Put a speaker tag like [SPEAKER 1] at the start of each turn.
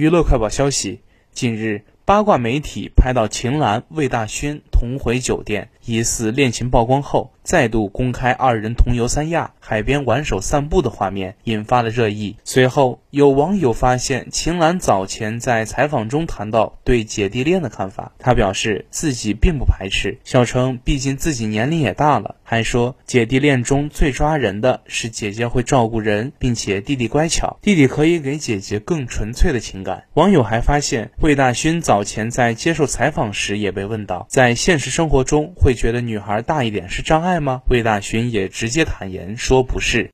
[SPEAKER 1] 娱乐快报消息，近日。八卦媒体拍到秦岚、魏大勋同回酒店，疑似恋情曝光后，再度公开二人同游三亚、海边挽手散步的画面，引发了热议。随后，有网友发现秦岚早前在采访中谈到对姐弟恋的看法，她表示自己并不排斥，笑称毕竟自己年龄也大了，还说姐弟恋中最抓人的是姐姐会照顾人，并且弟弟乖巧，弟弟可以给姐姐更纯粹的情感。网友还发现魏大勋早。前在接受采访时也被问到，在现实生活中会觉得女孩大一点是障碍吗？魏大勋也直接坦言说不是。